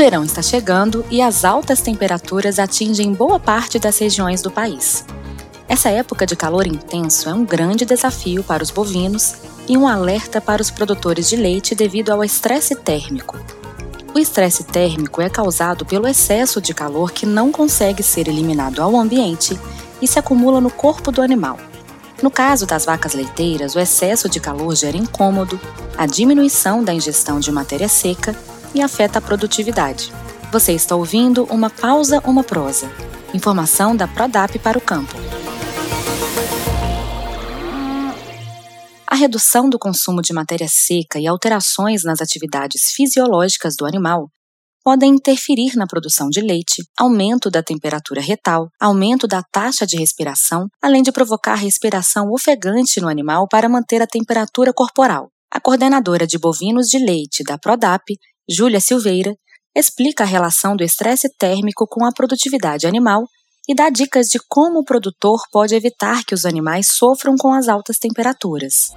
verão está chegando e as altas temperaturas atingem boa parte das regiões do país. Essa época de calor intenso é um grande desafio para os bovinos e um alerta para os produtores de leite devido ao estresse térmico. O estresse térmico é causado pelo excesso de calor que não consegue ser eliminado ao ambiente e se acumula no corpo do animal. No caso das vacas leiteiras, o excesso de calor gera incômodo, a diminuição da ingestão de matéria seca e afeta a produtividade. Você está ouvindo uma pausa, uma prosa. Informação da Prodap para o campo. A redução do consumo de matéria seca e alterações nas atividades fisiológicas do animal podem interferir na produção de leite, aumento da temperatura retal, aumento da taxa de respiração, além de provocar respiração ofegante no animal para manter a temperatura corporal. A coordenadora de bovinos de leite da Prodap, Júlia Silveira, explica a relação do estresse térmico com a produtividade animal e dá dicas de como o produtor pode evitar que os animais sofram com as altas temperaturas.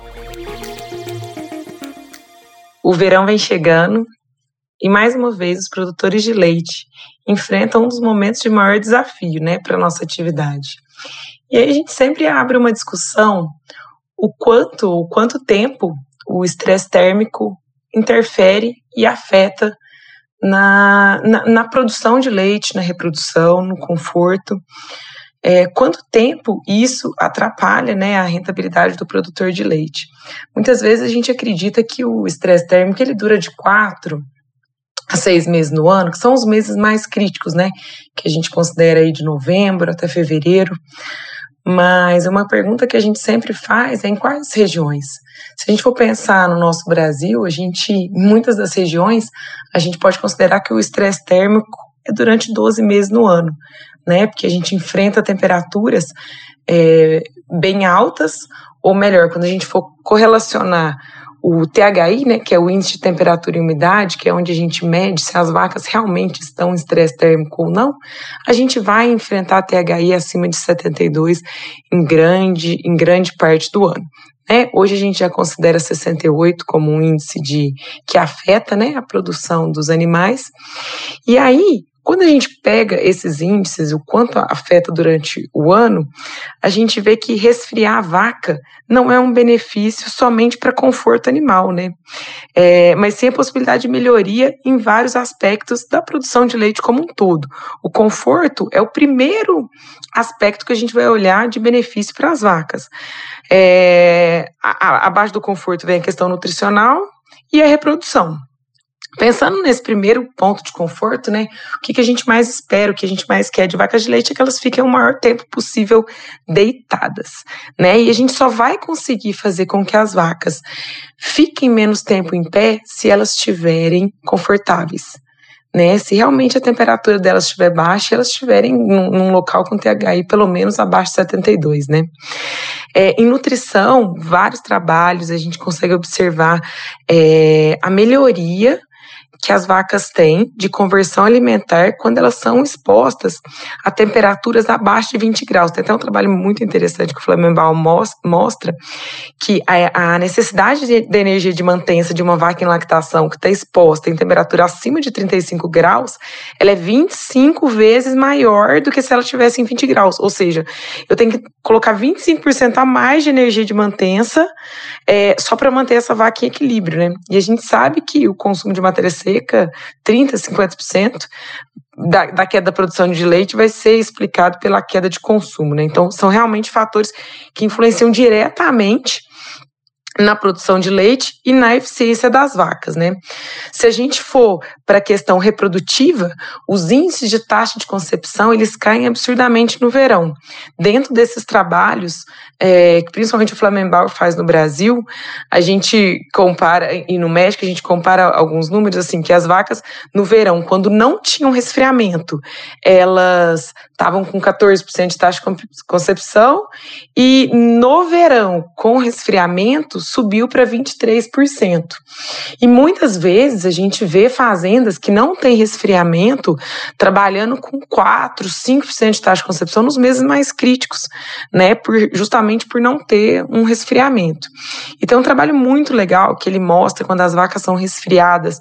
O verão vem chegando e mais uma vez os produtores de leite enfrentam um dos momentos de maior desafio, né, para nossa atividade. E aí a gente sempre abre uma discussão o quanto, o quanto tempo o estresse térmico interfere e afeta na, na, na, produção de leite, na reprodução, no conforto. É, quanto tempo isso atrapalha né, a rentabilidade do produtor de leite? Muitas vezes a gente acredita que o estresse térmico ele dura de quatro a seis meses no ano, que são os meses mais críticos, né? Que a gente considera aí de novembro até fevereiro. Mas uma pergunta que a gente sempre faz é em quais regiões? Se a gente for pensar no nosso Brasil, a gente, muitas das regiões, a gente pode considerar que o estresse térmico é durante 12 meses no ano, né? Porque a gente enfrenta temperaturas é, bem altas, ou melhor, quando a gente for correlacionar o THI, né, que é o índice de temperatura e umidade, que é onde a gente mede se as vacas realmente estão em estresse térmico ou não, a gente vai enfrentar THI acima de 72 em grande, em grande parte do ano. Né? Hoje a gente já considera 68 como um índice de que afeta né, a produção dos animais. E aí, quando a gente pega esses índices, o quanto afeta durante o ano, a gente vê que resfriar a vaca não é um benefício somente para conforto animal, né? É, mas sim a possibilidade de melhoria em vários aspectos da produção de leite como um todo. O conforto é o primeiro aspecto que a gente vai olhar de benefício para as vacas. É, a, a, abaixo do conforto vem a questão nutricional e a reprodução. Pensando nesse primeiro ponto de conforto, né? O que, que a gente mais espera, o que a gente mais quer de vacas de leite é que elas fiquem o maior tempo possível deitadas, né? E a gente só vai conseguir fazer com que as vacas fiquem menos tempo em pé se elas estiverem confortáveis. Né, se realmente a temperatura delas estiver baixa, elas estiverem num, num, local com THI pelo menos abaixo de 72, né? É, em nutrição, vários trabalhos a gente consegue observar é, a melhoria que as vacas têm de conversão alimentar quando elas são expostas a temperaturas abaixo de 20 graus. Tem até um trabalho muito interessante que o Flamengo mostra que a necessidade de, energia de mantença de uma vaca em lactação que está exposta em temperatura acima de 35 graus, ela é 25 vezes maior do que se ela estivesse em 20 graus. Ou seja, eu tenho que colocar 25% a mais de energia de mantença é, só para manter essa vaca em equilíbrio, né? E a gente sabe que o consumo de matéria seca seca, 30%, 50% da, da queda da produção de leite vai ser explicado pela queda de consumo. Né? Então, são realmente fatores que influenciam diretamente na produção de leite e na eficiência das vacas, né? Se a gente for para a questão reprodutiva, os índices de taxa de concepção eles caem absurdamente no verão. Dentro desses trabalhos, é, que principalmente o Flamenbauer faz no Brasil, a gente compara e no México a gente compara alguns números assim que as vacas no verão, quando não tinham resfriamento, elas estavam com 14% de taxa de concepção e no verão com resfriamento subiu para 23%. E muitas vezes a gente vê fazendas que não têm resfriamento trabalhando com 4, 5% de taxa de concepção nos meses mais críticos, né? Por, justamente por não ter um resfriamento. E tem um trabalho muito legal que ele mostra quando as vacas são resfriadas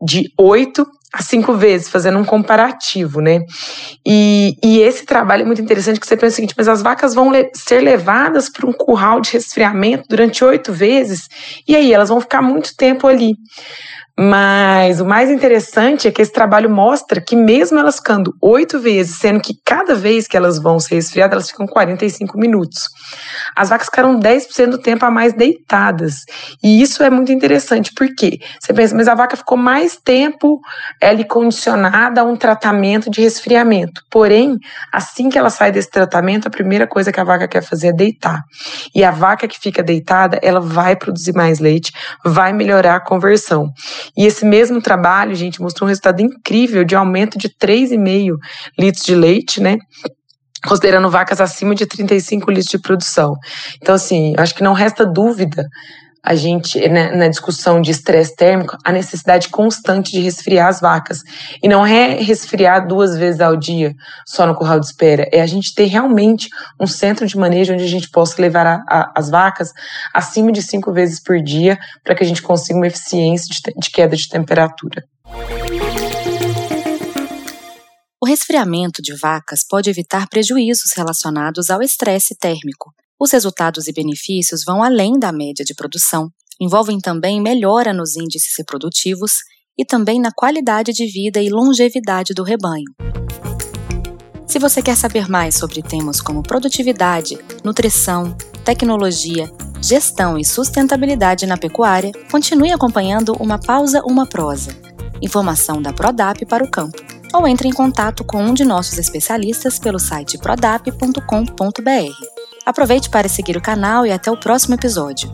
de 8 cinco vezes, fazendo um comparativo, né? E, e esse trabalho é muito interessante que você pensa o seguinte, mas as vacas vão le ser levadas para um curral de resfriamento durante oito vezes, e aí elas vão ficar muito tempo ali. Mas o mais interessante é que esse trabalho mostra que, mesmo elas ficando oito vezes, sendo que cada vez que elas vão ser resfriadas, elas ficam 45 minutos, as vacas ficaram 10% do tempo a mais deitadas. E isso é muito interessante, porque você pensa, mas a vaca ficou mais tempo ali condicionada a um tratamento de resfriamento. Porém, assim que ela sai desse tratamento, a primeira coisa que a vaca quer fazer é deitar. E a vaca que fica deitada, ela vai produzir mais leite, vai melhorar a conversão. E esse mesmo trabalho, gente, mostrou um resultado incrível de aumento de 3,5 litros de leite, né? Considerando vacas acima de 35 litros de produção. Então, assim, acho que não resta dúvida a gente, né, na discussão de estresse térmico, a necessidade constante de resfriar as vacas. E não é resfriar duas vezes ao dia só no curral de espera, é a gente ter realmente um centro de manejo onde a gente possa levar a, a, as vacas acima de cinco vezes por dia para que a gente consiga uma eficiência de, de queda de temperatura. O resfriamento de vacas pode evitar prejuízos relacionados ao estresse térmico, os resultados e benefícios vão além da média de produção, envolvem também melhora nos índices reprodutivos e também na qualidade de vida e longevidade do rebanho. Se você quer saber mais sobre temas como produtividade, nutrição, tecnologia, gestão e sustentabilidade na pecuária, continue acompanhando Uma Pausa, Uma Prosa. Informação da Prodap para o campo. Ou entre em contato com um de nossos especialistas pelo site prodap.com.br. Aproveite para seguir o canal e até o próximo episódio.